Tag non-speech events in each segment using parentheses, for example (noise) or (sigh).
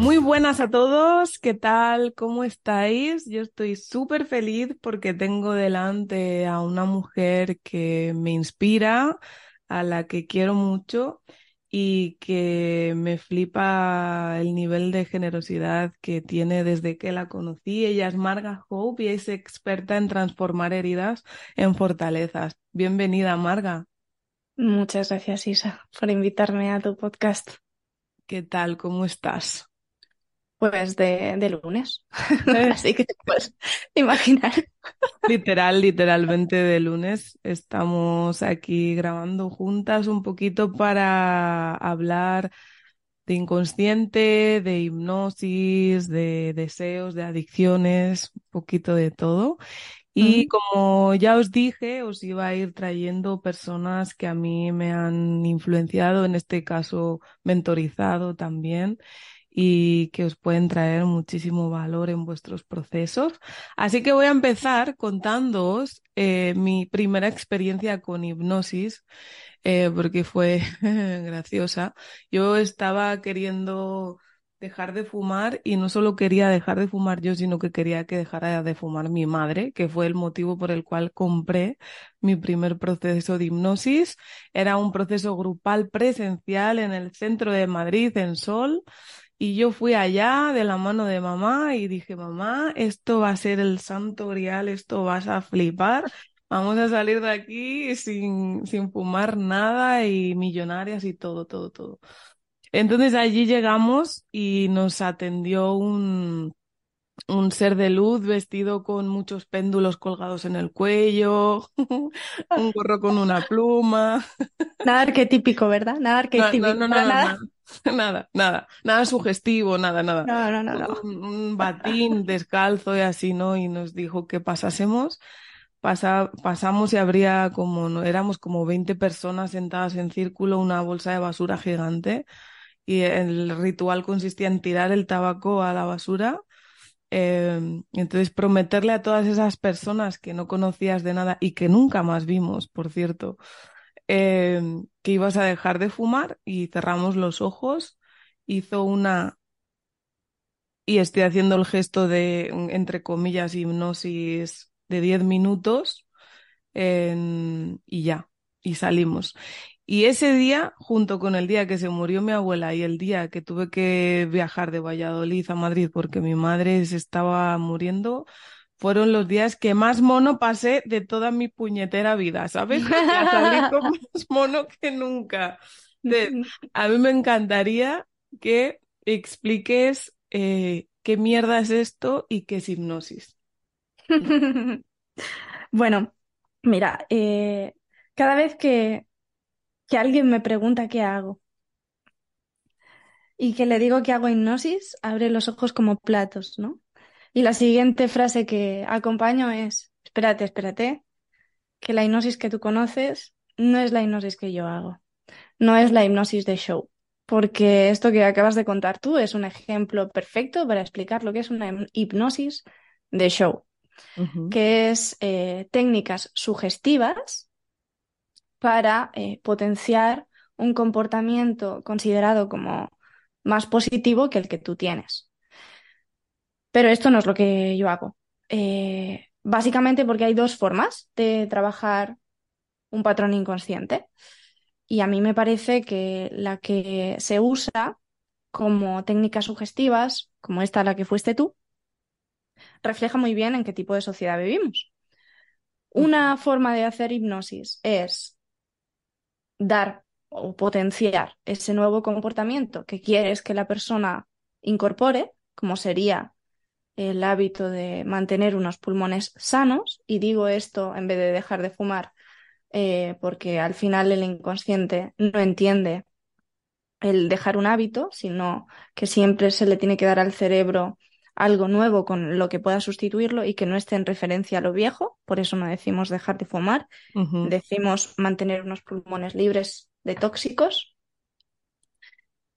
Muy buenas a todos, ¿qué tal? ¿Cómo estáis? Yo estoy súper feliz porque tengo delante a una mujer que me inspira, a la que quiero mucho y que me flipa el nivel de generosidad que tiene desde que la conocí. Ella es Marga Hope y es experta en transformar heridas en fortalezas. Bienvenida, Marga. Muchas gracias, Isa, por invitarme a tu podcast. ¿Qué tal? ¿Cómo estás? Pues de, de lunes. (laughs) (laughs) Así que te puedes imaginar. Literal, literalmente de lunes. Estamos aquí grabando juntas un poquito para hablar de inconsciente, de hipnosis, de deseos, de adicciones, un poquito de todo. Y como ya os dije, os iba a ir trayendo personas que a mí me han influenciado, en este caso mentorizado también y que os pueden traer muchísimo valor en vuestros procesos. Así que voy a empezar contándoos eh, mi primera experiencia con hipnosis, eh, porque fue (laughs) graciosa. Yo estaba queriendo dejar de fumar y no solo quería dejar de fumar yo, sino que quería que dejara de fumar mi madre, que fue el motivo por el cual compré mi primer proceso de hipnosis. Era un proceso grupal presencial en el centro de Madrid, en Sol, y yo fui allá de la mano de mamá y dije, mamá, esto va a ser el santo grial, esto vas a flipar. Vamos a salir de aquí sin, sin fumar nada y millonarias y todo, todo, todo. Entonces allí llegamos y nos atendió un, un ser de luz vestido con muchos péndulos colgados en el cuello, (laughs) un gorro con una pluma. Nada arquetípico, ¿verdad? Nada arquetípico. No, no, no, nada, (laughs) nada, nada, nada sugestivo, nada, nada. No, no, no, un batín descalzo y así, ¿no? Y nos dijo que pasásemos. Pasa, pasamos y habría como, no, éramos como 20 personas sentadas en círculo, una bolsa de basura gigante. Y el ritual consistía en tirar el tabaco a la basura eh, entonces, prometerle a todas esas personas que no conocías de nada y que nunca más vimos, por cierto, eh, que ibas a dejar de fumar y cerramos los ojos, hizo una... Y estoy haciendo el gesto de, entre comillas, hipnosis de 10 minutos y ya, y salimos. Y ese día, junto con el día que se murió mi abuela y el día que tuve que viajar de Valladolid a Madrid porque mi madre se estaba muriendo, fueron los días que más mono pasé de toda mi puñetera vida, ¿sabes? salí (laughs) con más mono que nunca. a mí me encantaría que expliques eh, qué mierda es esto y qué es hipnosis. (laughs) bueno, mira, eh, cada vez que que alguien me pregunta qué hago y que le digo que hago hipnosis, abre los ojos como platos, ¿no? Y la siguiente frase que acompaño es, espérate, espérate, que la hipnosis que tú conoces no es la hipnosis que yo hago, no es la hipnosis de show, porque esto que acabas de contar tú es un ejemplo perfecto para explicar lo que es una hipnosis de show, que es eh, técnicas sugestivas para eh, potenciar un comportamiento considerado como más positivo que el que tú tienes. Pero esto no es lo que yo hago. Eh, básicamente porque hay dos formas de trabajar un patrón inconsciente. Y a mí me parece que la que se usa como técnicas sugestivas, como esta la que fuiste tú, refleja muy bien en qué tipo de sociedad vivimos. Una forma de hacer hipnosis es dar o potenciar ese nuevo comportamiento que quieres que la persona incorpore, como sería el hábito de mantener unos pulmones sanos, y digo esto en vez de dejar de fumar, eh, porque al final el inconsciente no entiende el dejar un hábito, sino que siempre se le tiene que dar al cerebro algo nuevo con lo que pueda sustituirlo y que no esté en referencia a lo viejo. Por eso no decimos dejar de fumar, decimos mantener unos pulmones libres de tóxicos.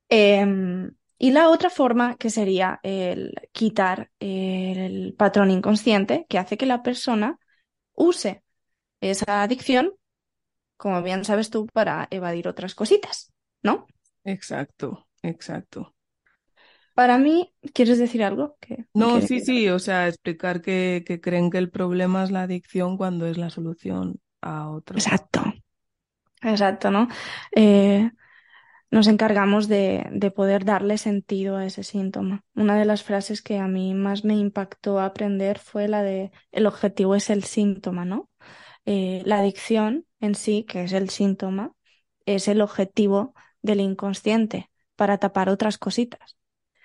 Em, y la otra forma que sería el quitar el patrón inconsciente que hace que la persona use esa adicción, como bien sabes tú, para evadir otras cositas, ¿no? Exacto, exacto. Para mí, ¿quieres decir algo? no, sí, sí, o sea, explicar que, que, creen que el problema es la adicción cuando es la solución a otro. Exacto, exacto, ¿no? Eh, nos encargamos de, de, poder darle sentido a ese síntoma. Una de las frases que a mí más me impactó aprender fue la de el objetivo es el síntoma, ¿no? Eh, la adicción en sí, que es el síntoma, es el objetivo del inconsciente para tapar otras cositas.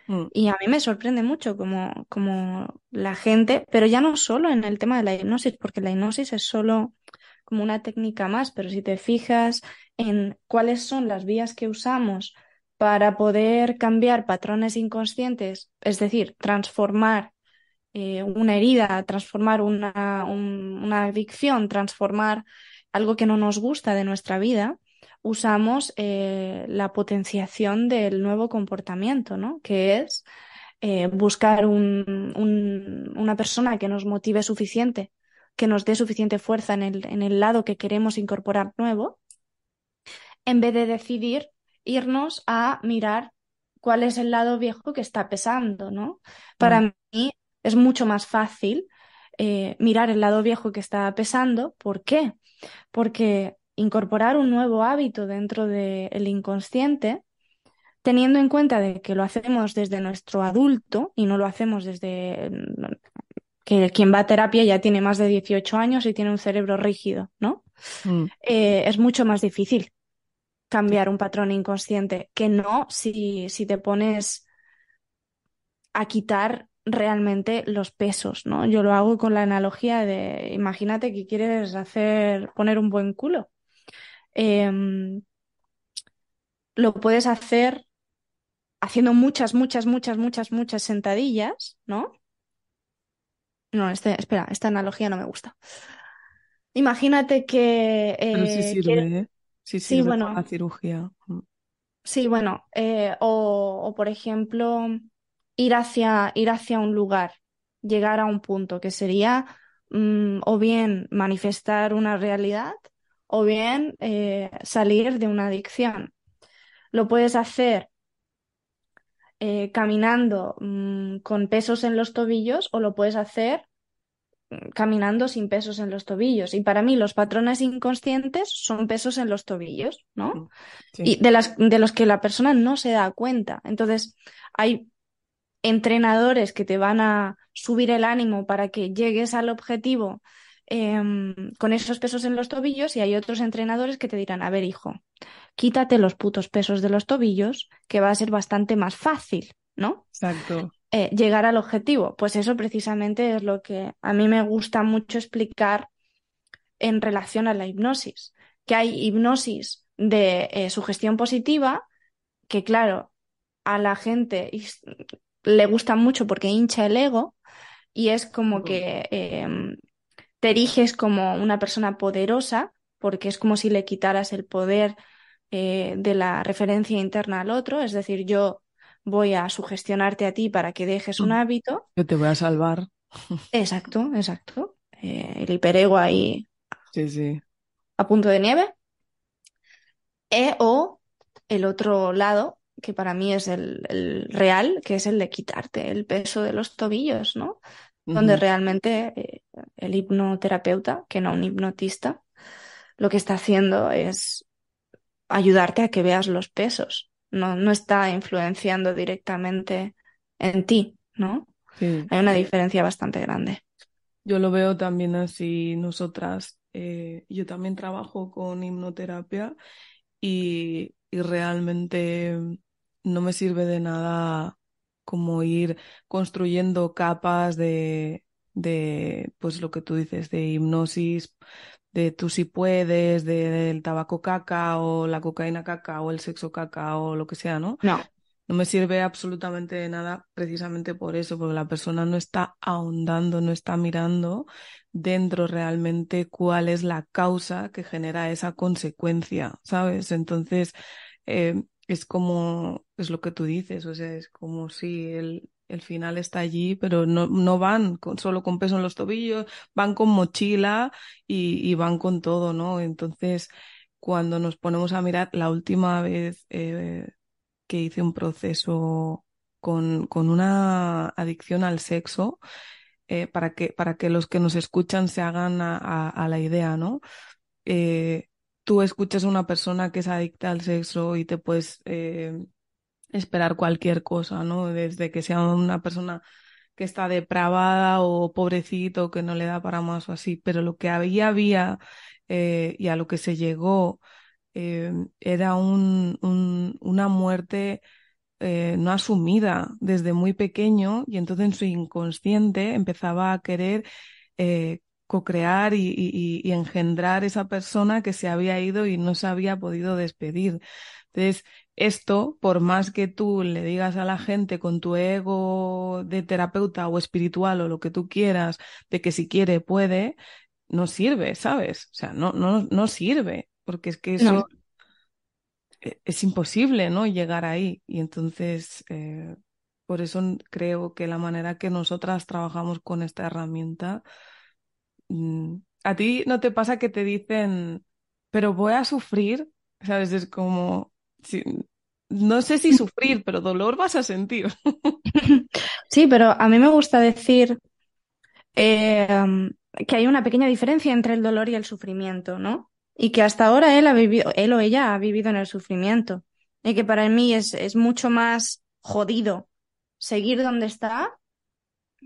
Mm. Y a mí me sorprende mucho como, como la gente, pero ya no solo en el tema de la hipnosis, porque la hipnosis es solo como una técnica más, pero si te fijas en cuáles son las vías que usamos para poder cambiar patrones inconscientes, es decir, transformar eh, una herida, transformar una, una adicción, transformar algo que no nos gusta de nuestra vida, usamos eh, la potenciación del nuevo comportamiento, ¿no? Que es eh, buscar un, una persona que nos motive suficiente, que nos dé suficiente fuerza en el, en el lado que queremos incorporar nuevo, en vez de decidir irnos a mirar cuál es el lado viejo que está pesando, ¿no? Para mm. mí es mucho más fácil eh, mirar el lado viejo que está pesando. ¿Por qué? Porque incorporar un nuevo hábito dentro del inconsciente, teniendo en cuenta de que lo hacemos desde nuestro adulto y no lo hacemos desde que quien va a terapia ya tiene más de 18 años y tiene un cerebro rígido, ¿no? Mm. Eh, es mucho más difícil cambiar un patrón inconsciente que no si, si te pones a quitar realmente los pesos, ¿no? Yo lo hago con la analogía de, imagínate que quieres hacer, poner un buen culo. Em, lo puedes hacer haciendo muchas, muchas, muchas, muchas, muchas sentadillas, ¿no? No, este, espera, esta analogía no me gusta. Imagínate que... Pero sí eh, sirve, ¿eh? Sí sirve sí, bueno, la cirugía. Mm. Sí, bueno, eh, o, o, por ejemplo, ir hacia, ir hacia un lugar, llegar a un punto que sería mm, o bien manifestar una realidad o bien eh, salir de una adicción. Lo puedes hacer eh, caminando mm, con pesos en los tobillos o lo puedes hacer mm, caminando sin pesos en los tobillos. Y para mí los patrones inconscientes son pesos en los tobillos, ¿no? Y de, las, de los que la persona no se da cuenta. Entonces, hay entrenadores que te van a subir el ánimo para que llegues al objetivo em, con esos pesos en los tobillos y hay otros entrenadores que te dirán, a ver hijo, quítate los putos pesos de los tobillos, que va a ser bastante más fácil, ¿no? Exacto. Eh, llegar al objetivo. Pues eso precisamente es lo que a mí me gusta mucho explicar en relación a la hipnosis, que hay hipnosis de eh, sugestión positiva, que claro, a la gente le gusta mucho porque hincha el ego y es como que em, te eriges como una persona poderosa porque es como si le quitaras el poder eh, de la referencia interna al otro, es decir, yo voy a sugestionarte a ti para que dejes un mm. hábito. Yo te voy a salvar. Exacto, exacto. Eh, el hiperego ahí sí, sí. a punto de nieve. E, o el otro lado, que para mí es el, real, que es el de quitarte el peso de los tobillos, ¿no? Donde realmente eh, el hipnoterapeuta, que no un hipnotista, lo que está haciendo es ayudarte a que veas los pesos, no, no está influenciando directamente en ti, ¿no? Hay una diferencia bastante grande. Yo lo veo también así, nosotras, eh, yo también trabajo con hipnoterapia y, y realmente no me sirve de nada como ir construyendo capas de, de, pues lo que tú dices, de hipnosis, de tú si puedes, del tabaco caca o la cocaína caca o el sexo caca o lo que sea, ¿no? No. no me sirve absolutamente de nada precisamente por eso, porque la persona no está ahondando, no está mirando dentro realmente cuál es la causa que genera esa consecuencia, ¿sabes? Entonces, eh, es como, es lo que tú dices, o sea, es como si el, el final está allí, pero no, no van con, solo con peso en los tobillos, van con mochila y, van con todo, ¿no? Entonces, cuando nos ponemos a mirar, la última vez eh, que hice un proceso con, con una adicción al sexo, eh, para, que, para que los que nos escuchan se hagan a la idea, ¿no? Eh, tú escuchas a una persona que es adicta al sexo y te puedes eh, esperar cualquier cosa, ¿no? Desde que sea una persona que está depravada o pobrecito que no le da para más o así, pero lo que había había eh, y a lo que se llegó eh, era un, un, una muerte no asumida desde muy pequeño y entonces en su inconsciente empezaba a querer co-crear y, y, y, engendrar esa persona que se había ido y no se había podido despedir. Entonces, esto, por más que tú le digas a la gente con tu ego de terapeuta o espiritual o lo que tú quieras, de que si quiere puede, no sirve, ¿sabes? O sea, no, no, no sirve, porque es que eso no. es imposible, ¿no? Llegar ahí. Y entonces, eh, por eso creo que la manera que nosotras trabajamos con esta herramienta, a ti no te pasa que te dicen, pero voy a sufrir, ¿sabes? Es como, no sé si sufrir, pero dolor vas a sentir. (laughs) Sí, pero a mí me gusta decir eh, que hay una pequeña diferencia entre el dolor y el sufrimiento, ¿no? Y que hasta ahora él ha vivido, él o ella ha vivido en el sufrimiento. Y que para mí es, es mucho más jodido seguir donde está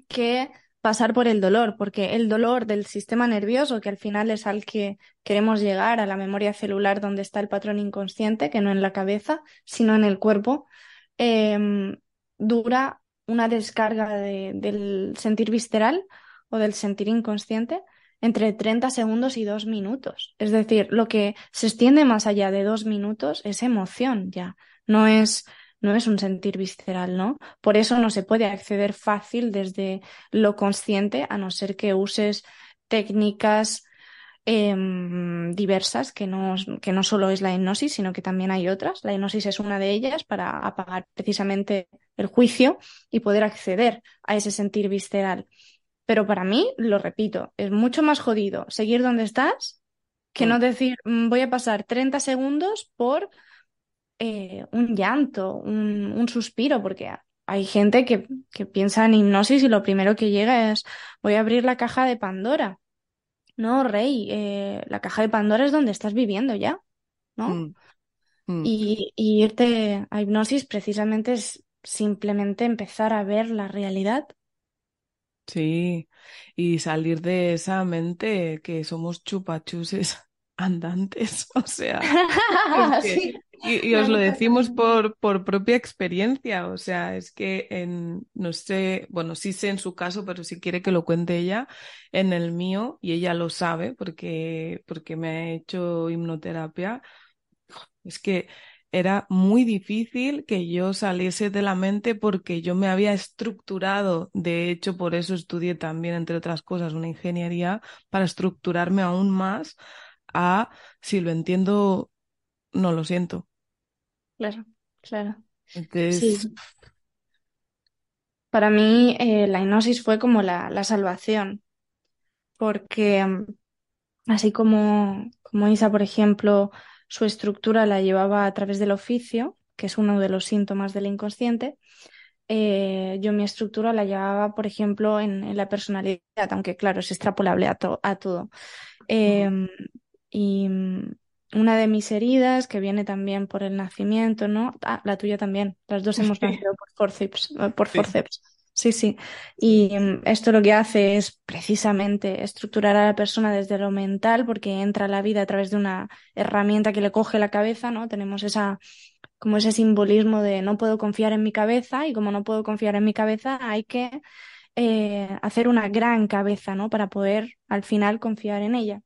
que pasar por el dolor, porque el dolor del sistema nervioso, que al final es al que queremos llegar, a la memoria celular donde está el patrón inconsciente, que no en la cabeza, sino en el cuerpo, eh, dura una descarga de, del sentir visceral o del sentir inconsciente entre 30 segundos y dos minutos. Es decir, lo que se extiende más allá de dos minutos es emoción ya, no es no es un sentir visceral, ¿no? Por eso no se puede acceder fácil desde lo consciente, a no ser que uses técnicas eh, diversas, que no, que no solo es la hipnosis, sino que también hay otras. La hipnosis es una de ellas para apagar precisamente el juicio y poder acceder a ese sentir visceral. Pero para mí, lo repito, es mucho más jodido seguir donde estás que mm. no decir voy a pasar 30 segundos por eh, un llanto, un, un, suspiro, porque hay gente que, que, piensa en hipnosis y lo primero que llega es voy a abrir la caja de Pandora. No, Rey, eh, la caja de Pandora es donde estás viviendo ya, ¿no? Mm. Mm. Y, y irte a hipnosis precisamente es simplemente empezar a ver la realidad Sí, y salir de esa mente que somos chupachuses (laughs) andantes, (laughs) o sea, (laughs) sí, y, y, os lo decimos por, por propia experiencia, o sea, es que en, no sé, bueno, sí sé en su caso, pero si quiere que lo cuente ella, en el mío, y ella lo sabe porque, porque me ha hecho hipnoterapia, es que era muy difícil que yo saliese de la mente porque yo me había estructurado, de hecho por eso estudié también, entre otras cosas, una ingeniería, para estructurarme aún más a si lo entiendo, no lo siento. Claro, claro. Entonces... Sí. Para mí eh, la hipnosis fue como la, la salvación, porque así como, como Isa, por ejemplo, su estructura la llevaba a través del oficio, que es uno de los síntomas del inconsciente. Eh, yo mi estructura la llevaba, por ejemplo, en, en la personalidad, aunque claro, es extrapolable a, to a todo. Eh, y una de mis heridas, que viene también por el nacimiento, ¿no? Ah, la tuya también. Las dos hemos (laughs) nacido por forceps. Por forceps. Sí, sí. Y esto lo que hace es precisamente estructurar a la persona desde lo mental, porque entra a la vida a través de una herramienta que le coge la cabeza, ¿no? Tenemos esa, como ese simbolismo de no puedo confiar en mi cabeza, y como no puedo confiar en mi cabeza, hay que eh, hacer una gran cabeza, ¿no? Para poder al final confiar en ella.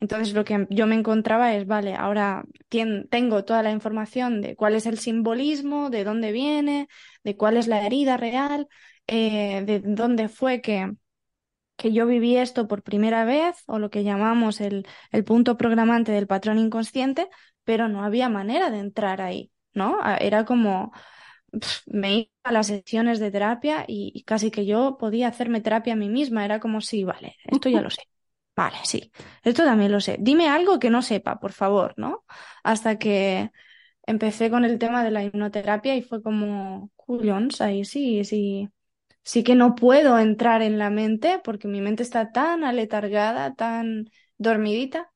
Entonces lo que yo me encontraba es, vale, ahora tengo toda la información de cuál es el simbolismo, de dónde viene, de cuál es la herida real, eh, de dónde fue que, que yo viví esto por primera vez, o lo que llamamos el, el punto programante del patrón inconsciente, pero no había manera de entrar ahí, ¿no? Era como, me iba a las sesiones de terapia y, casi que yo podía hacerme terapia a mí misma. Era como, sí, vale, esto ya lo sé. Vale, sí, esto también lo sé. Dime algo que no sepa, por favor, ¿no? Hasta que empecé con el tema de la hipnoterapia y fue como, Julions, ahí sí, sí, sí que no puedo entrar en la mente porque mi mente está tan aletargada, tan dormidita,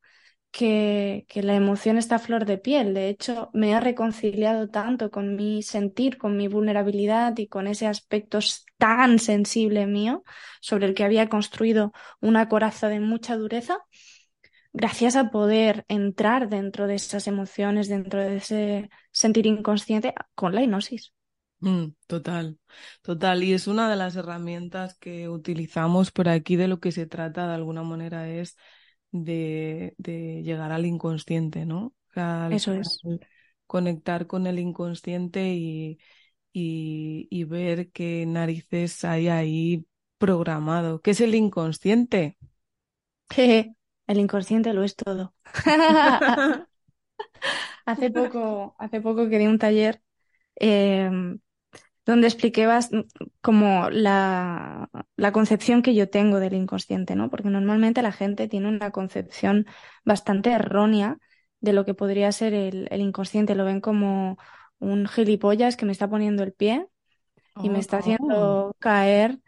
que, la emoción está a flor de piel. De hecho, me he reconciliado tanto con mi sentir, con mi vulnerabilidad y con ese aspecto tan sensible mío, sobre el que había construido una coraza de mucha dureza, gracias a poder entrar dentro de esas emociones, dentro de ese sentir inconsciente con la hipnosis. Mm, total, total. Y es una de las herramientas que utilizamos por aquí. De lo que se trata de alguna manera es de, llegar al inconsciente, ¿no? Eso es. Conectar con el inconsciente y, y, ver qué narices hay ahí programado. ¿Qué es el inconsciente? el inconsciente lo es todo. (laughs) hace poco, hace poco que di un taller em, donde expliqué como la, la, concepción que yo tengo del inconsciente, ¿no? Porque normalmente la gente tiene una concepción bastante errónea de lo que podría ser el, el inconsciente. Lo ven como un gilipollas que me está poniendo el pie y me está haciendo oh. caer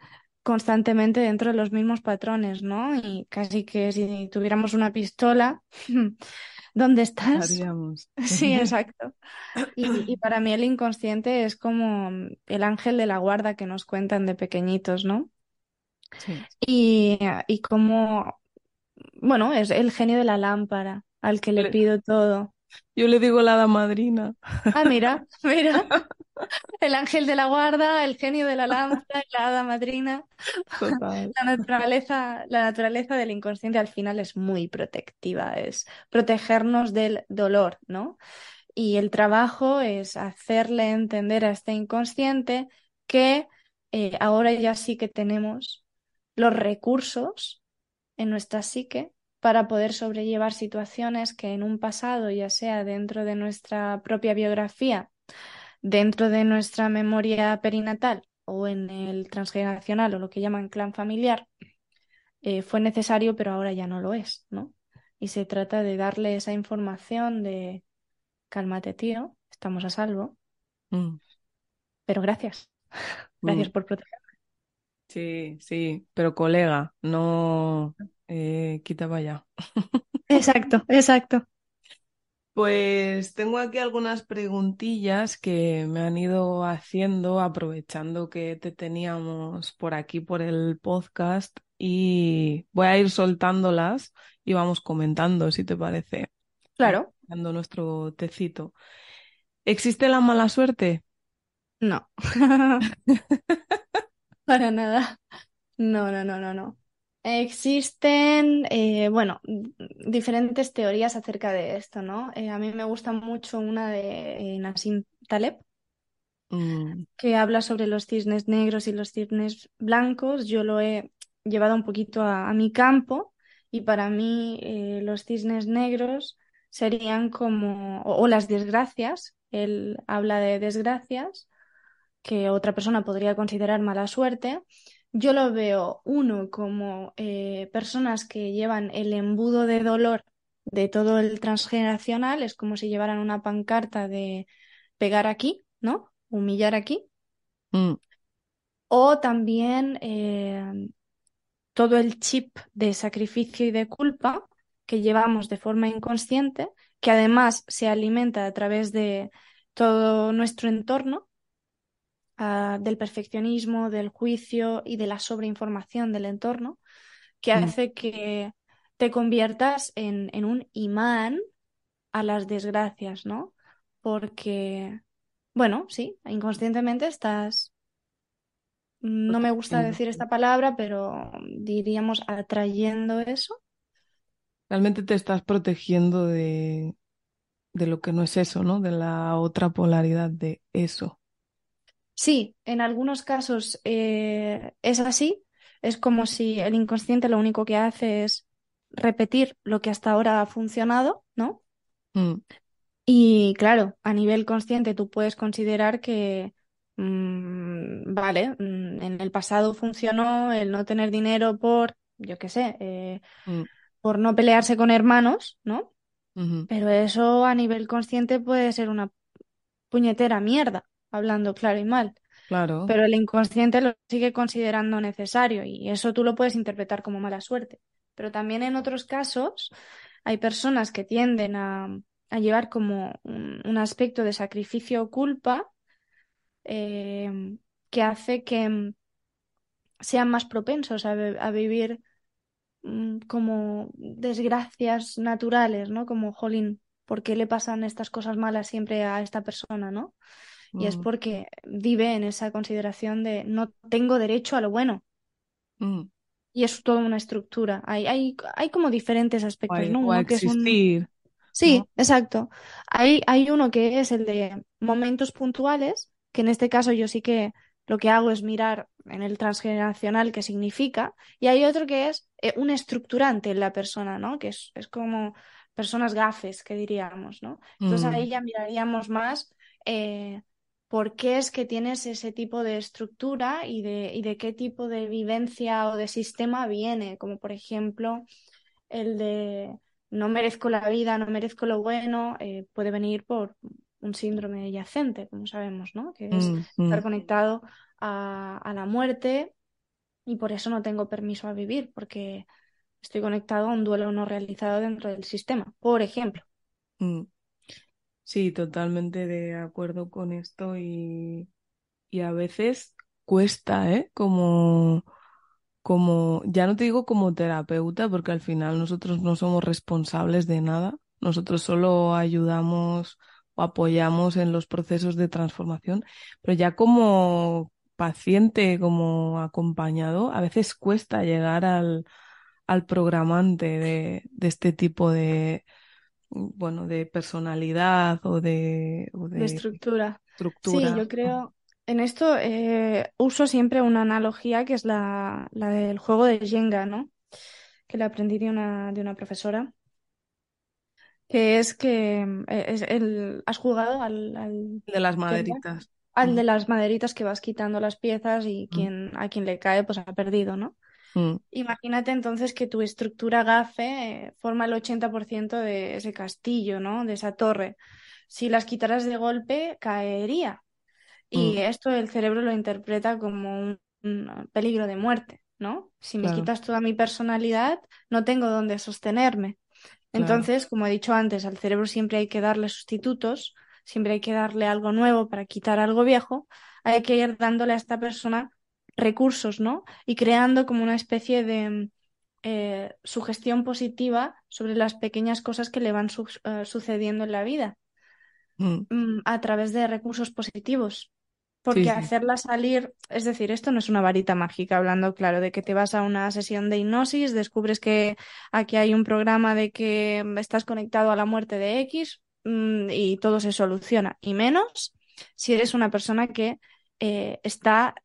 constantemente dentro de los mismos patrones, ¿no? Y casi que si tuviéramos una pistola, (laughs) ¿dónde estás? (laughs) Sí, exacto. Y, para mí el inconsciente es como el ángel de la guarda que nos cuentan de pequeñitos, ¿no? Sí. Y, y como, bueno, es el genio de la lámpara al que le pido todo. Yo le digo la hada madrina. Ah, mira, (laughs) mira. El ángel de la guarda, el genio de la lámpara, la hada madrina. La naturaleza, la naturaleza del inconsciente al final es muy protectiva, es protegernos del dolor, ¿no? Y el trabajo es hacerle entender a este inconsciente que eh, ahora ya sí que tenemos los recursos en nuestra psique para poder sobrellevar situaciones que en un pasado, ya sea dentro de nuestra propia biografía, dentro de nuestra memoria perinatal o en el transgeneracional o lo que llaman clan familiar, eh, fue necesario, pero ahora ya no lo es, ¿no? Y se trata de darle esa información de cálmate, tío, estamos a salvo. Mm. Pero gracias. Gracias mm. por protegerme. Sí, sí, pero colega, no eh, quita vaya. Exacto, exacto. Pues tengo aquí algunas preguntillas que me han ido haciendo aprovechando que te teníamos por aquí por el podcast y voy a ir soltándolas y vamos comentando si te parece. Claro. Dando nuestro tecito. ¿Existe la mala suerte? No. (laughs) (laughs) Para nada. No, no, no, no, no. Existen, eh, bueno, diferentes teorías acerca de esto, ¿no? Eh, a mí me gusta mucho una de eh, Nassim Taleb, mm. que habla sobre los cisnes negros y los cisnes blancos. Yo lo he llevado un poquito a, mi campo y para mí los cisnes negros serían como, o las desgracias, él habla de desgracias que otra persona podría considerar mala suerte yo lo veo, uno, como eh, personas que llevan el embudo de dolor de todo el transgeneracional, es como si llevaran una pancarta de pegar aquí, ¿no? Humillar aquí. Mm. O también eh, todo el chip de sacrificio y de culpa que llevamos de forma inconsciente, que además se alimenta a través de todo nuestro entorno, Ah, del perfeccionismo, del juicio y de la sobreinformación del entorno, que mm. hace que te conviertas en, en, un imán a las desgracias, ¿no? Porque, bueno, sí, inconscientemente estás, no me gusta decir esta palabra, pero diríamos atrayendo eso. Realmente te estás protegiendo de, de lo que no es eso, ¿no? De la otra polaridad de eso. Sí, en algunos casos eh, es así. Es como si el inconsciente lo único que hace es repetir lo que hasta ahora ha funcionado, ¿no? Mm, Y claro, a nivel consciente tú puedes considerar que, mm, vale, mm, en el pasado funcionó el no tener dinero por, yo qué sé, eh, mm, por no pelearse con hermanos, ¿no? Pero eso a nivel consciente puede ser una puñetera mierda, hablando claro y mal. Claro. Pero el inconsciente lo sigue considerando necesario y eso tú lo puedes interpretar como mala suerte. Pero también en otros casos hay personas que tienden a, a llevar como un, un aspecto de sacrificio o culpa eh, que hace que sean más propensos a, a vivir mm, como desgracias naturales, ¿no? Como, jolín, ¿por qué le pasan estas cosas malas siempre a esta persona, ¿no? Y es Mm, porque vive en esa consideración de no tengo derecho a lo bueno. mm. Y es toda una estructura. Hay, hay, hay como diferentes aspectos, ¿no? Uno que es un... Sí, ¿no? exacto. Hay, hay uno que es el de momentos puntuales, que en este caso yo sí que lo que hago es mirar en el transgeneracional qué significa, y hay otro que es eh, un estructurante en la persona, ¿no? Que es, es como personas gafes, que diríamos, ¿no? Entonces Mm, ahí ya miraríamos más eh, por qué es que tienes ese tipo de estructura y de, y de qué tipo de vivencia o de sistema viene, como por ejemplo el de no merezco la vida, no merezco lo bueno, eh, puede venir por un síndrome yacente, como sabemos, ¿no? Que es mm, estar mm, conectado a, a la muerte y por eso no tengo permiso a vivir, porque estoy conectado a un duelo no realizado dentro del sistema, por ejemplo. mm. Sí, totalmente de acuerdo con esto y, y a veces cuesta, ¿eh? Como, como, ya no te digo como terapeuta, porque al final nosotros no somos responsables de nada, nosotros solo ayudamos o apoyamos en los procesos de transformación, pero ya como paciente, como acompañado, a veces cuesta llegar al, al programante de, de este tipo de, bueno, de personalidad o de, o De de estructura. Sí, estructura. yo creo, en esto eh, uso siempre una analogía que es la, la del juego de Jenga, ¿no? Que la aprendí de una, de una profesora. que es que mm, eh, es el, has jugado al, al De las maderitas. al de las maderitas que vas quitando las piezas y mm, quien, a quien le cae pues ha perdido, ¿no? Mm, Imagínate entonces que tu estructura GAFE eh, forma el 80% de ese castillo, ¿no? De esa torre. Si las quitaras de golpe, caería. Y mm, esto el cerebro lo interpreta como un, un peligro de muerte, ¿no? Si me claro, quitas toda mi personalidad, no tengo dónde sostenerme. claro. Entonces, como he dicho antes, al cerebro siempre hay que darle sustitutos, siempre hay que darle algo nuevo para quitar algo viejo, hay que ir dándole a esta persona recursos, ¿no? Y creando como una especie de mm, eh, sugestión positiva sobre las pequeñas cosas que le van su- eh, sucediendo en la vida Mm, mm, a través de recursos positivos. Porque sí. hacerla salir, es decir, esto no es una varita mágica, hablando claro, de que te vas a una sesión de hipnosis, descubres que aquí hay un programa de que estás conectado a la muerte de X, y todo se soluciona. Y menos si eres una persona que eh, está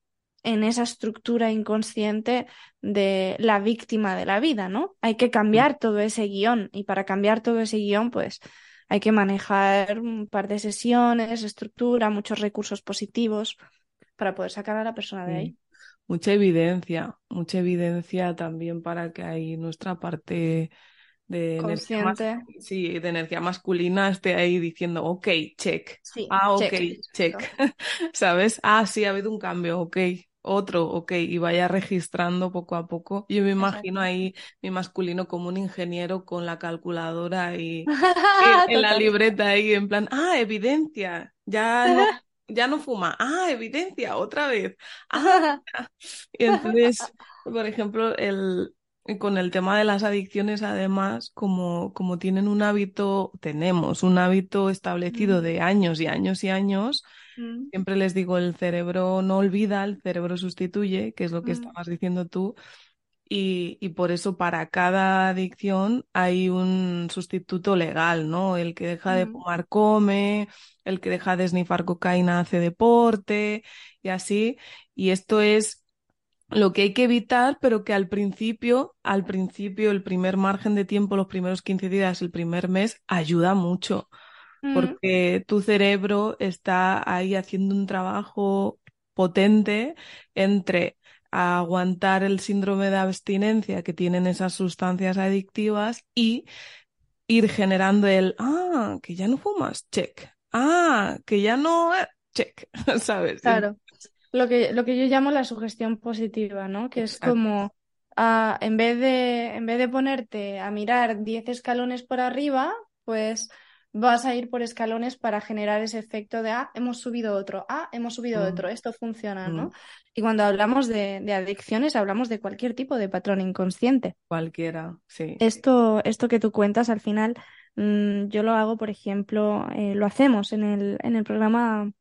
en esa estructura inconsciente de la víctima de la vida, ¿no? Hay que Mm, cambiar todo ese guion y para cambiar todo ese guion, pues hay que manejar un par de sesiones, estructura, muchos recursos positivos para poder sacar a la persona de sí. ahí. Mucha evidencia, mucha evidencia también para que ahí nuestra parte de energía más, Consciente. sí, de energía masculina esté ahí diciendo, ok, check. Sí, Ah, ok, check. check. (laughs) ¿Sabes? Ah, sí, ha habido un cambio, ok. Otro, ok, y vaya registrando poco a poco. Yo me imagino ahí mi masculino como un ingeniero con la calculadora y, y en (laughs) la libreta ahí en plan, ah, evidencia, ya no, (laughs) ya no fuma, ah, evidencia, otra vez. Ah, (laughs) y entonces, por ejemplo, el, con el tema de las adicciones, además, como, como tienen un hábito, tenemos un hábito establecido Mm, de años y años y años, mm, siempre les digo, el cerebro no olvida, el cerebro sustituye, que es lo que mm. estabas diciendo tú, y, y, por eso para cada adicción hay un sustituto legal, ¿no? El que deja de fumar come, el que deja de snifar cocaína hace deporte y así. Y esto es lo que hay que evitar, pero que al principio, al principio, el primer margen de tiempo, los primeros 15 días, el primer mes, ayuda mucho. Porque tu cerebro está ahí haciendo un trabajo potente entre aguantar el síndrome de abstinencia que tienen esas sustancias adictivas y ir generando el, ah, que ya no fumas, check. Ah, que ya no, check, (laughs) ¿sabes? Claro. Lo que, lo que yo llamo la sugestión positiva, ¿no? Que es como, ah, en vez de, en vez de ponerte a mirar 10 escalones por arriba, pues vas a ir por escalones para generar ese efecto de, ah, hemos subido otro, ah, hemos subido Mm. otro, esto funciona, ¿no? Mm. Y cuando hablamos de, de adicciones, hablamos de cualquier tipo de patrón inconsciente. Cualquiera, sí. Esto, esto que tú cuentas, al final, mm, yo lo hago, por ejemplo, eh, lo hacemos en el, en el programa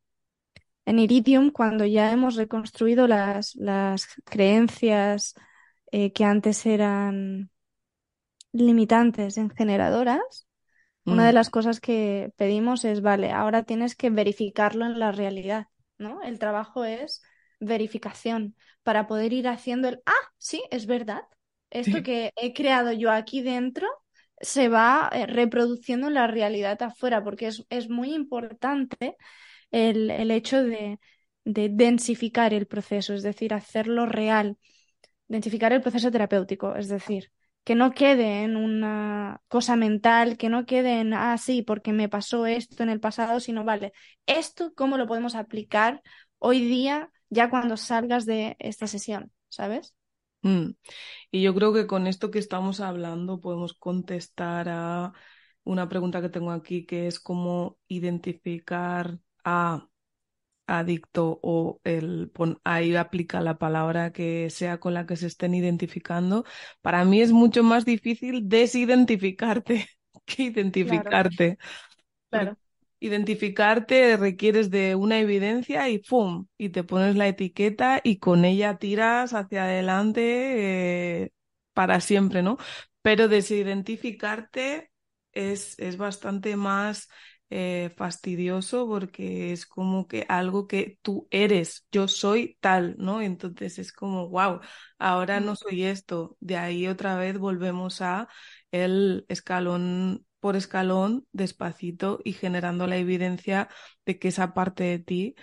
en Iridium, cuando ya hemos reconstruido las, las creencias eh, que antes eran limitantes en generadoras. Una de Mm. las cosas que pedimos es, vale, ahora tienes que verificarlo en la realidad, ¿no? El trabajo es verificación para poder ir haciendo el, ah, sí, es verdad. Esto Sí. que he creado yo aquí dentro se va eh, reproduciendo en la realidad afuera, porque es, es muy importante el, el hecho de, de densificar el proceso, es decir, hacerlo real, densificar el proceso terapéutico, es decir, que no quede en una cosa mental, que no quede en, ah, sí, porque me pasó esto en el pasado, sino, vale, esto cómo lo podemos aplicar hoy día, ya cuando salgas de esta sesión, ¿sabes? Mm. Y yo creo que con esto que estamos hablando podemos contestar a una pregunta que tengo aquí, que es cómo identificar a adicto o el pon- ahí aplica la palabra que sea con la que se estén identificando. Para mí es mucho más difícil desidentificarte (laughs) que identificarte. Claro. identificarte requieres de una evidencia y ¡pum! Y te pones la etiqueta y con ella tiras hacia adelante eh, para siempre, ¿no? Pero desidentificarte es, es bastante más eh, fastidioso porque es como que algo que tú eres, yo soy tal, ¿no? Entonces es como, wow, ahora no soy esto. De ahí otra vez volvemos a el escalón por escalón, despacito y generando la evidencia de que esa parte de ti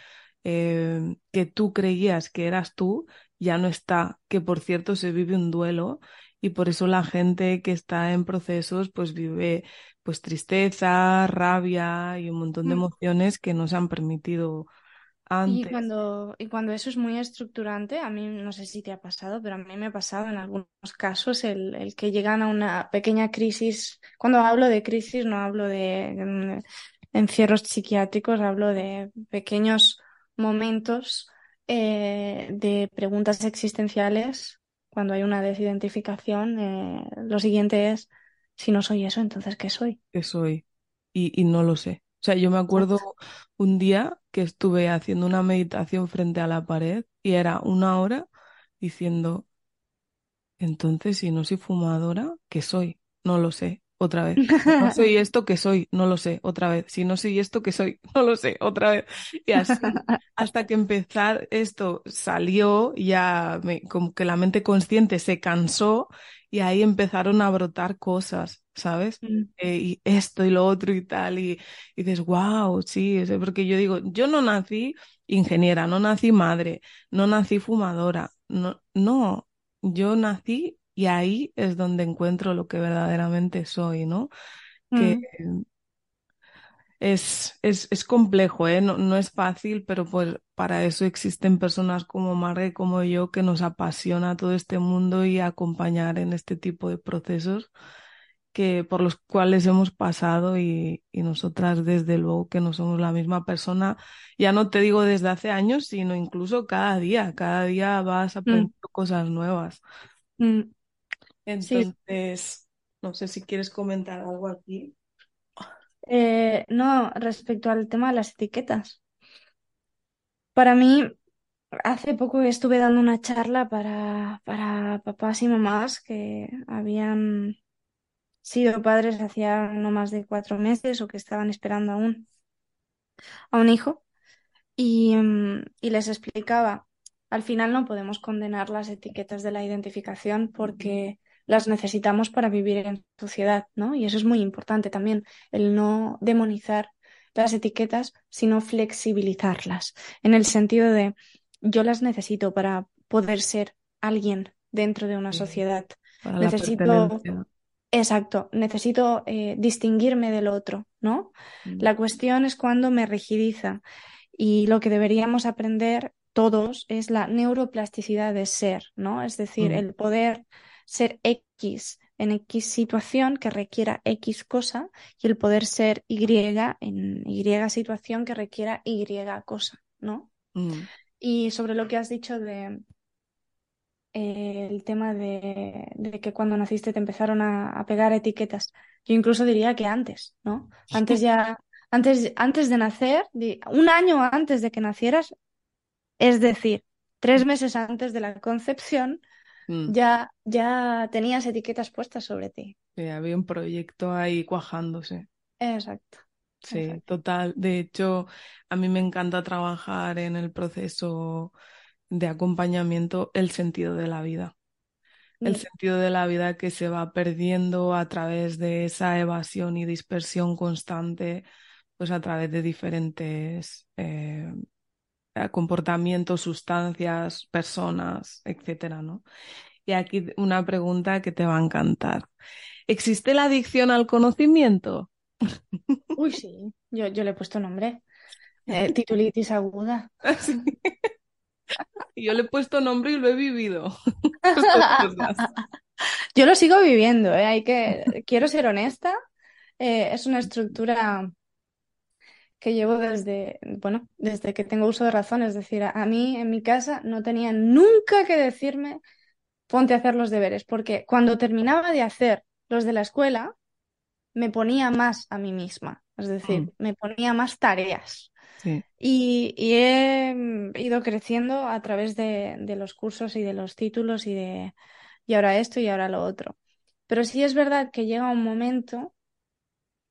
eh, que tú creías que eras tú ya no está, que por cierto se vive un duelo y por eso la gente que está en procesos pues vive pues tristeza, rabia y un montón de Mm. emociones que no se han permitido Y antes. cuando, y cuando eso es muy estructurante, a mí no sé si te ha pasado, pero a mí me ha pasado en algunos casos el, el que llegan a una pequeña crisis. Cuando hablo de crisis no hablo de mm, encierros psiquiátricos, hablo de pequeños momentos eh, de preguntas existenciales. Cuando hay una desidentificación, eh, lo siguiente es, si no soy eso, entonces ¿qué soy? que soy y, y no lo sé. O sea, yo me acuerdo un día que estuve haciendo una meditación frente a la pared y era una hora diciendo, entonces si no soy fumadora, ¿qué soy? No lo sé, otra vez. (laughs) No soy esto, ¿qué soy? No lo sé, otra vez. Si no soy esto, ¿qué soy? (laughs) No lo sé, otra vez. Y así, hasta que empezar esto salió, ya me- como que la mente consciente se cansó y ahí empezaron a brotar cosas, ¿sabes? Mm, Eh, y esto y lo otro y tal, y, y dices, wow, sí, porque yo digo, yo no nací ingeniera, no nací madre, no nací fumadora, no, no, yo nací y ahí es donde encuentro lo que verdaderamente soy, ¿no? Que mm, es, es, es complejo, ¿eh? No, no es fácil, pero pues para eso existen personas como Marga y como yo que nos apasiona todo este mundo y acompañar en este tipo de procesos que por los cuales hemos pasado y, y nosotras desde luego que no somos la misma persona, ya no te digo desde hace años, sino incluso cada día, cada día vas mm, aprendiendo cosas nuevas. mm. Sí, Entonces, no sé si quieres comentar algo aquí. Eh, no, respecto al tema de las etiquetas. Para mí, hace poco estuve dando una charla para, para papás y mamás que habían sido padres hacía no más de cuatro meses o que estaban esperando aún a un hijo y, mm, y les explicaba, al final no podemos condenar las etiquetas de la identificación porque las necesitamos para vivir en sociedad, ¿no? Y eso es muy importante también, el no demonizar las etiquetas, sino flexibilizarlas, en el sentido de yo las necesito para poder ser alguien dentro de una sociedad. para Necesito, exacto, necesito eh, distinguirme del otro, ¿no? Mm, La cuestión es cuando me rigidiza y lo que deberíamos aprender todos es la neuroplasticidad de ser, ¿no? Es decir, mm, el poder ser X en X situación que requiera X cosa y el poder ser Y en Y situación que requiera Y cosa, ¿no? mm. Y sobre lo que has dicho de eh, el tema de, de que cuando naciste te empezaron a, a pegar etiquetas, yo incluso diría que antes, ¿no? Antes ya, antes, antes de nacer, un año antes de que nacieras, es decir, tres meses antes de la concepción, Mm. ya, ya tenías etiquetas puestas sobre ti. Sí, había un proyecto ahí cuajándose. Exacto, Sí, exacto. total. De hecho, a mí me encanta trabajar en el proceso de acompañamiento el sentido de la vida. El Mm, sentido de la vida que se va perdiendo a través de esa evasión y dispersión constante, pues a través de diferentes eh, comportamientos, sustancias, personas, etcétera, ¿no? Y aquí una pregunta que te va a encantar. ¿Existe la adicción al conocimiento? (laughs) Uy, sí, yo, yo le he puesto nombre. (laughs) Eh, titulitis aguda. Sí. (laughs) Yo le he puesto nombre y lo he vivido. Yo lo sigo viviendo, ¿eh? Hay que, quiero ser honesta. Eh, es una estructura que llevo desde, bueno, desde que tengo uso de razón. Es decir, a, a mí en mi casa no tenían nunca que decirme ponte a hacer los deberes, porque cuando terminaba de hacer los de la escuela, me ponía más a mí misma. Es decir, Mm, me ponía más tareas. Sí. Y, y he mm, ido creciendo a través de, de los cursos y de los títulos y de y ahora esto y ahora lo otro. Pero sí es verdad que llega un momento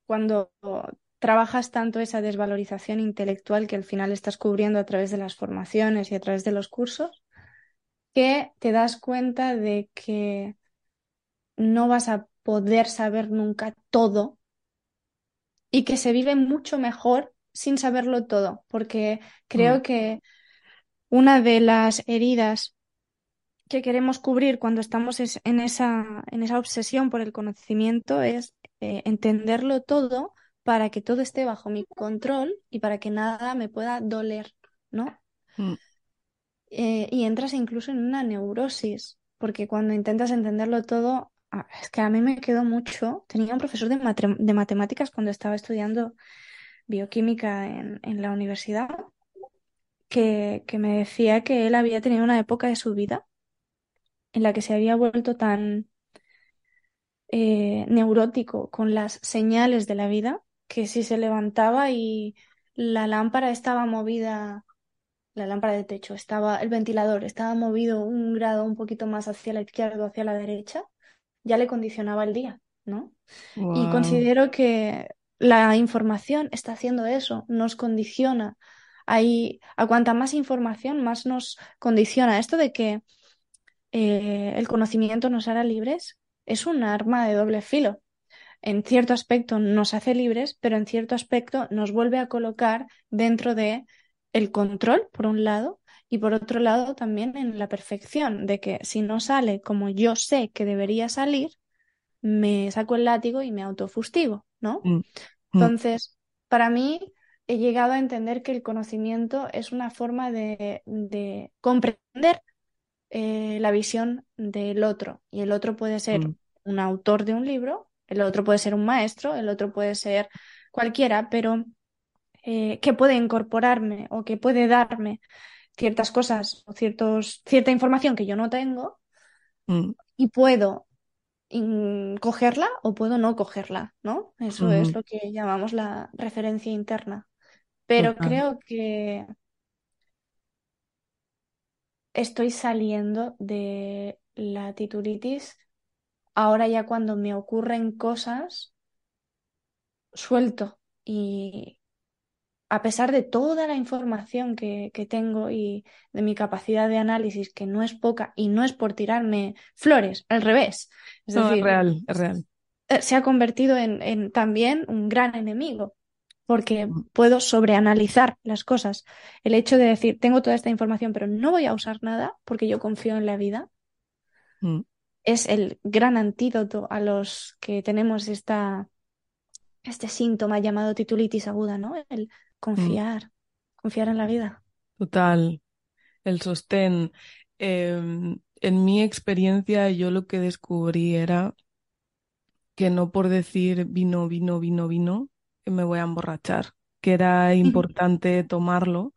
cuando trabajas tanto esa desvalorización intelectual que al final estás cubriendo a través de las formaciones y a través de los cursos, que te das cuenta de que no vas a poder saber nunca todo y que se vive mucho mejor sin saberlo todo, porque creo Mm, que una de las heridas que queremos cubrir cuando estamos es- en esa, en esa obsesión por el conocimiento es eh, entenderlo todo para que todo esté bajo mi control y para que nada me pueda doler, ¿no? mm, Eh, y entras incluso en una neurosis, porque cuando intentas entenderlo todo, ah, es que a mí me quedó mucho. Tenía un profesor de, mate- de matemáticas cuando estaba estudiando bioquímica en, en la universidad, que, que me decía que él había tenido una época de su vida en la que se había vuelto tan eh, neurótico con las señales de la vida que si se levantaba y la lámpara estaba movida, la lámpara de techo estaba, el ventilador estaba movido un grado un poquito más hacia la izquierda o hacia la derecha, ya le condicionaba el día, ¿no? Y considero que la información está haciendo eso, nos condiciona. Hay, a cuanta más información, más nos condiciona. Esto de que eh, el conocimiento nos hará libres es un arma de doble filo. En cierto aspecto nos hace libres, pero en cierto aspecto nos vuelve a colocar dentro de el control, por un lado, y por otro lado también en la perfección, de que si no sale como yo sé que debería salir, me saco el látigo y me autofustigo, ¿no? Mm, mm, Entonces, para mí, he llegado a entender que el conocimiento es una forma de, de comprender eh, la visión del otro. Y el otro puede ser mm, un autor de un libro, el otro puede ser un maestro, el otro puede ser cualquiera, pero eh, que puede incorporarme o que puede darme ciertas cosas o ciertos, cierta información que yo no tengo mm, y puedo cogerla o puedo no cogerla, ¿no? Eso es lo que llamamos la referencia interna. Pero Total. creo que estoy saliendo de la titulitis. Ahora ya cuando me ocurren cosas, suelto y a pesar de toda la información que, que tengo y de mi capacidad de análisis, que no es poca y no es por tirarme flores, al revés. Es No, decir, real, es real. eh, se ha convertido en, en también un gran enemigo, porque puedo sobreanalizar las cosas. El hecho de decir, tengo toda esta información, pero no voy a usar nada porque yo confío en la vida, Mm. Es el gran antídoto a los que tenemos esta, este síntoma llamado titulitis aguda, ¿no? El confiar, confiar en la vida. Total, el sostén. Em, en mi experiencia, yo lo que descubrí era que no por decir vino, vino, vino, vino, me voy a emborrachar, que era importante tomarlo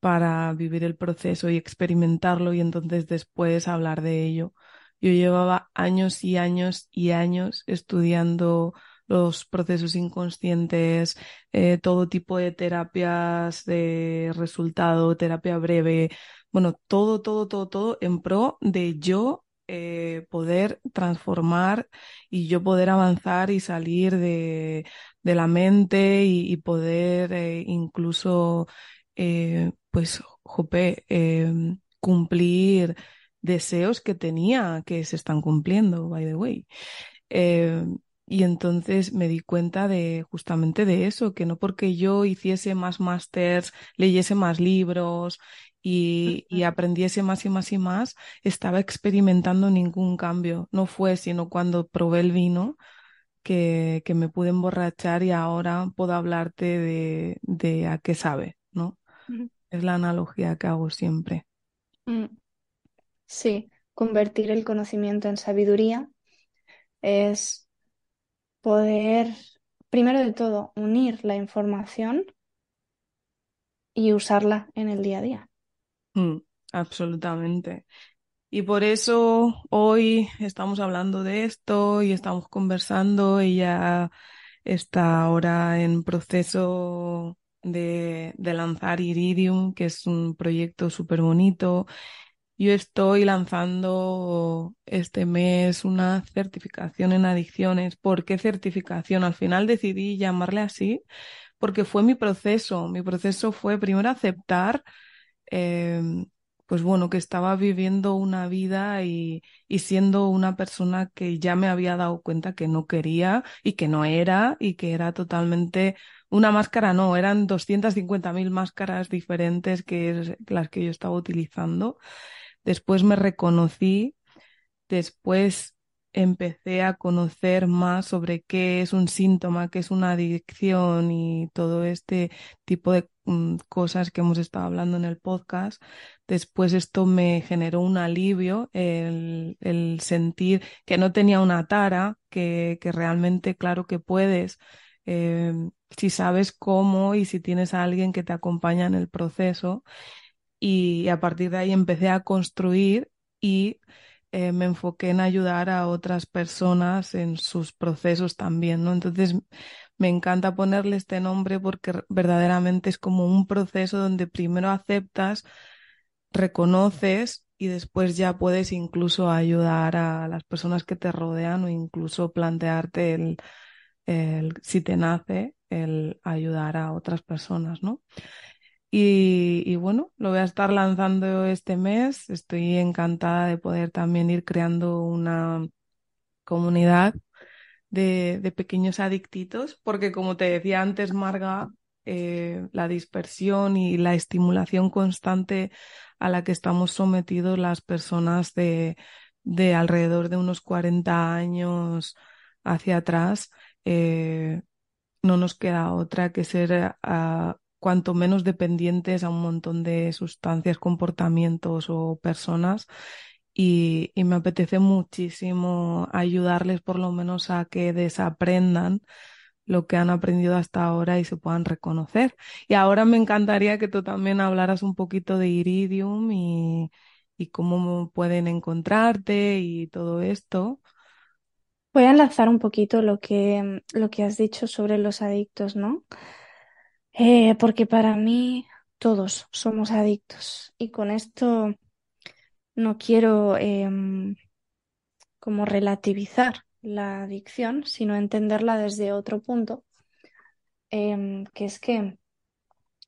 para vivir el proceso y experimentarlo y entonces después hablar de ello. Yo llevaba años y años y años estudiando los procesos inconscientes, eh, todo tipo de terapias de resultado, terapia breve, bueno, todo, todo, todo, todo en pro de yo eh, poder transformar y yo poder avanzar y salir de, de la mente y, poder eh, incluso, pues, jope, em, cumplir deseos que tenía que se están cumpliendo, by the way. Eh, y entonces me di cuenta de justamente de eso, que no porque yo hiciese más másters, leyese más libros y, y aprendiese más y más y más, estaba experimentando ningún cambio. No fue sino cuando probé el vino que, que me pude emborrachar y ahora puedo hablarte de, de a qué sabe, ¿no? Es la analogía que hago siempre. Mm. Sí, convertir el conocimiento en sabiduría es poder, primero de todo, unir la información y usarla en el día a día. Mm, absolutamente. Y por eso hoy estamos hablando de esto y estamos conversando. Ella está ahora en proceso de, de lanzar Iridium, que es un proyecto súper bonito. Yo estoy lanzando este mes una certificación en adicciones. ¿Por qué certificación? Al final decidí llamarle así porque fue mi proceso. Mi proceso fue primero aceptar eh, pues bueno, que estaba viviendo una vida y, y siendo una persona que ya me había dado cuenta que no quería y que no era y que era totalmente una máscara, no, eran 250.000 máscaras diferentes que las que yo estaba utilizando. Después me reconocí, después empecé a conocer más sobre qué es un síntoma, qué es una adicción y todo este tipo de mm, cosas que hemos estado hablando en el podcast. Después esto me generó un alivio, el, el sentir que no tenía una tara, que, que realmente, claro que puedes, eh, si sabes cómo y si tienes a alguien que te acompaña en el proceso. Y a partir de ahí empecé a construir y eh, me enfoqué en ayudar a otras personas en sus procesos también, ¿no? Entonces me encanta ponerle este nombre porque verdaderamente es como un proceso donde primero aceptas, reconoces y después ya puedes incluso ayudar a las personas que te rodean o incluso plantearte el, el si te nace, el ayudar a otras personas, ¿no? Y, bueno, lo voy a estar lanzando este mes. Estoy encantada de poder también ir creando una comunidad de, de pequeños adictitos, porque como te decía antes, Marga, eh, la dispersión y la estimulación constante a la que estamos sometidos las personas de, de alrededor de unos 40 años hacia atrás, eh, no nos queda otra que ser uh, cuanto menos dependientes a un montón de sustancias, comportamientos o personas. Y, me apetece muchísimo ayudarles por lo menos a que desaprendan lo que han aprendido hasta ahora y se puedan reconocer. Y ahora me encantaría que tú también hablaras un poquito de Iridium y, y cómo pueden encontrarte y todo esto. Voy a enlazar un poquito lo que, lo que has dicho sobre los adictos, ¿no? Eh, porque para mí todos somos adictos y con esto no quiero em, como relativizar la adicción, sino entenderla desde otro punto, em, que es que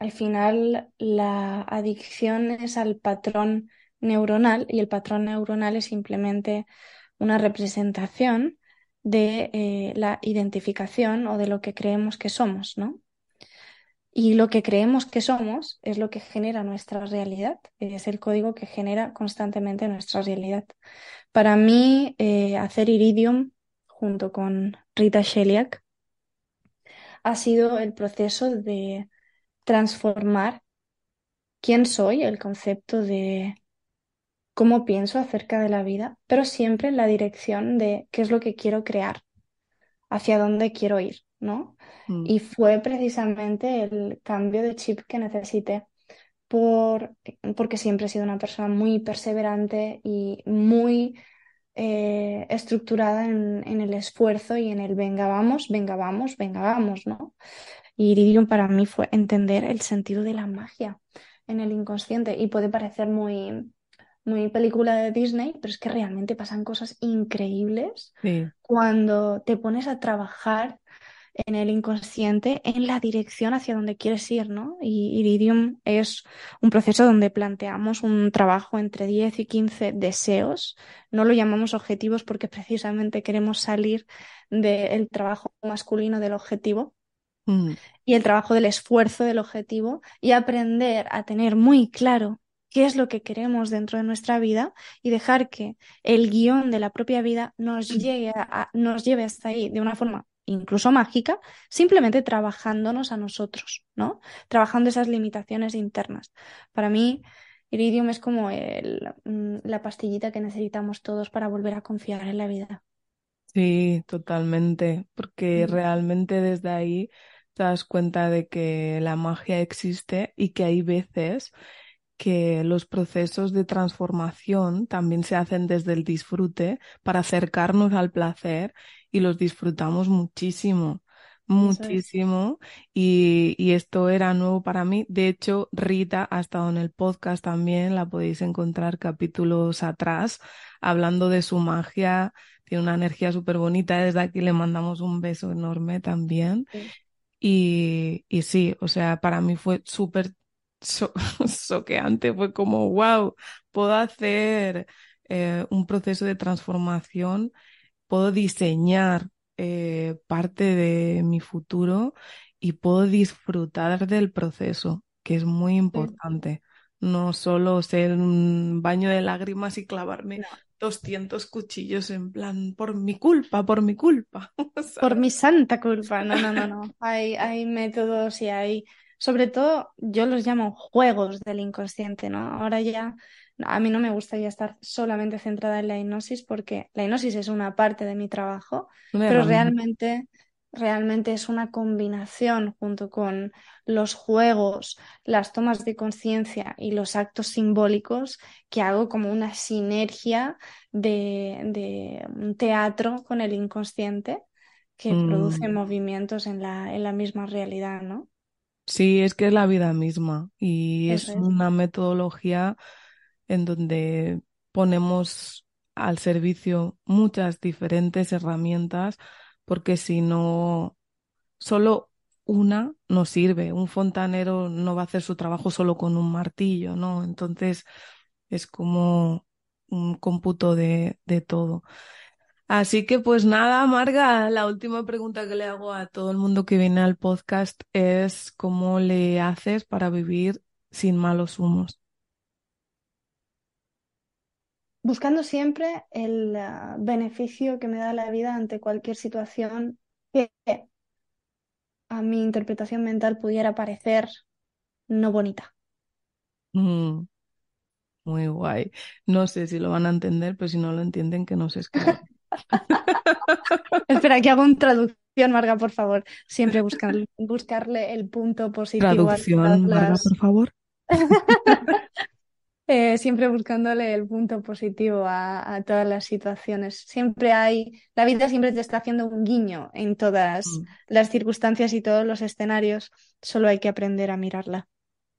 al final la adicción es al patrón neuronal y el patrón neuronal es simplemente una representación de eh, la identificación o de lo que creemos que somos, ¿no? Y lo que creemos que somos es lo que genera nuestra realidad, es el código que genera constantemente nuestra realidad. Para mí, eh, hacer Iridium junto con Rita Sheliak ha sido el proceso de transformar quién soy, el concepto de cómo pienso acerca de la vida, pero siempre en la dirección de qué es lo que quiero crear, hacia dónde quiero ir, ¿no? Mm. Y fue precisamente el cambio de chip que necesité por, porque siempre he sido una persona muy perseverante y muy eh, estructurada en, en el esfuerzo y en el venga, vamos, venga, vamos, venga, vamos, ¿no? Y Iridium para mí fue entender el sentido de la magia en el inconsciente y puede parecer muy, muy película de Disney, pero es que realmente pasan cosas increíbles Sí. cuando te pones a trabajar en el inconsciente en la dirección hacia donde quieres ir, ¿no? Y Iridium es un proceso donde planteamos un trabajo entre 10 y 15 deseos. No lo llamamos objetivos porque precisamente queremos salir del trabajo masculino del objetivo Mm. y el trabajo del esfuerzo del objetivo y aprender a tener muy claro qué es lo que queremos dentro de nuestra vida y dejar que el guion de la propia vida nos llegue a- nos lleve hasta ahí de una forma incluso mágica, simplemente trabajándonos a nosotros, ¿no? Trabajando esas limitaciones internas. Para mí, Iridium es como el, mm, la pastillita que necesitamos todos para volver a confiar en la vida. Sí, totalmente, porque Mm. realmente desde ahí te das cuenta de que la magia existe y que hay veces que los procesos de transformación también se hacen desde el disfrute para acercarnos al placer y los disfrutamos muchísimo, es. muchísimo. Y, y esto era nuevo para mí. De hecho, Rita ha estado en el podcast también, la podéis encontrar capítulos atrás, hablando de su magia. Tiene una energía súper bonita. Desde aquí le mandamos un beso enorme también. Sí. Y, y sí, o sea, para mí fue súper so- (laughs) soqueante, fue como, wow, puedo hacer eh, un proceso de transformación, puedo diseñar eh, parte de mi futuro y puedo disfrutar del proceso, que es muy Sí. importante. No solo ser un baño de lágrimas y clavarme No. 200 cuchillos en plan, por mi culpa, por mi culpa, (laughs) Por mi santa culpa. No, no, no, no. Hay, hay métodos y hay, sobre todo, yo los llamo juegos del inconsciente, ¿no? Ahora ya, a mí no me gustaría estar solamente centrada en la hipnosis porque la hipnosis es una parte de mi trabajo, pero realmente, realmente es una combinación junto con los juegos, las tomas de conciencia y los actos simbólicos que hago como una sinergia de, de un teatro con el inconsciente que produce Mm. movimientos en la, en la misma realidad, ¿no? Sí, es que es la vida misma y Eso es. una metodología en donde ponemos al servicio muchas diferentes herramientas porque si no, solo una no sirve. Un fontanero no va a hacer su trabajo solo con un martillo, ¿no? Entonces es como un cómputo de, de todo. Así que pues nada, Marga, la última pregunta que le hago a todo el mundo que viene al podcast es ¿cómo le haces para vivir sin malos humos? Buscando siempre el ah, beneficio que me da la vida ante cualquier situación que a mi interpretación mental pudiera parecer no bonita. Mm, muy guay. No sé si lo van a entender, pero si no lo entienden, que nos escriban. (laughs) Espera, que hago una traducción, Marga, por favor. Siempre buscar, buscarle el punto positivo a Traducción, Marga, las... por favor. (laughs) (laughs) Eh, siempre buscándole el punto positivo a, a todas las situaciones. Siempre hay, la vida siempre te está haciendo un guiño en todas Mm, las circunstancias y todos los escenarios. Solo hay que aprender a mirarla.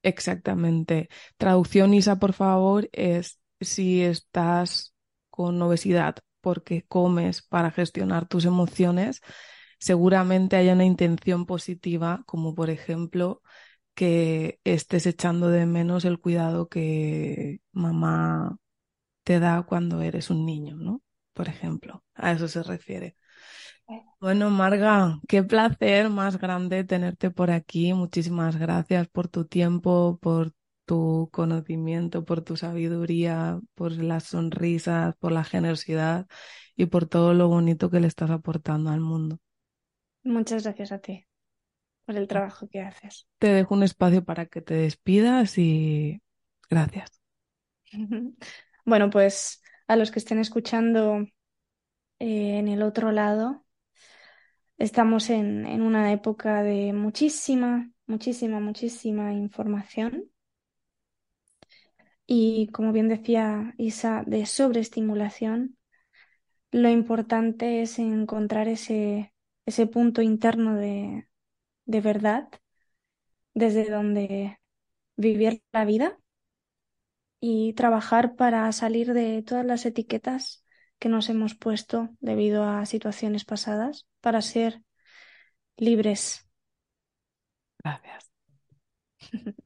Exactamente. Traducción, Isa, por favor, es si estás con obesidad porque comes para gestionar tus emociones, seguramente haya una intención positiva, como por ejemplo que estés echando de menos el cuidado que mamá te da cuando eres un niño, ¿no? Por ejemplo, a eso se refiere. Bueno, Marga, qué placer más grande tenerte por aquí. Muchísimas gracias por tu tiempo, por tu conocimiento, por tu sabiduría, por las sonrisas, por la generosidad y por todo lo bonito que le estás aportando al mundo. Muchas gracias a ti por el trabajo que haces. Te dejo un espacio para que te despidas y gracias. (laughs) Bueno, pues a los que estén escuchando eh, en el otro lado, estamos en, en una época de muchísima, muchísima, muchísima información. Y como bien decía Isa, de sobreestimulación, lo importante es encontrar ese, ese punto interno de, de verdad desde donde vivir la vida y trabajar para salir de todas las etiquetas que nos hemos puesto debido a situaciones pasadas para ser libres. Gracias. (laughs)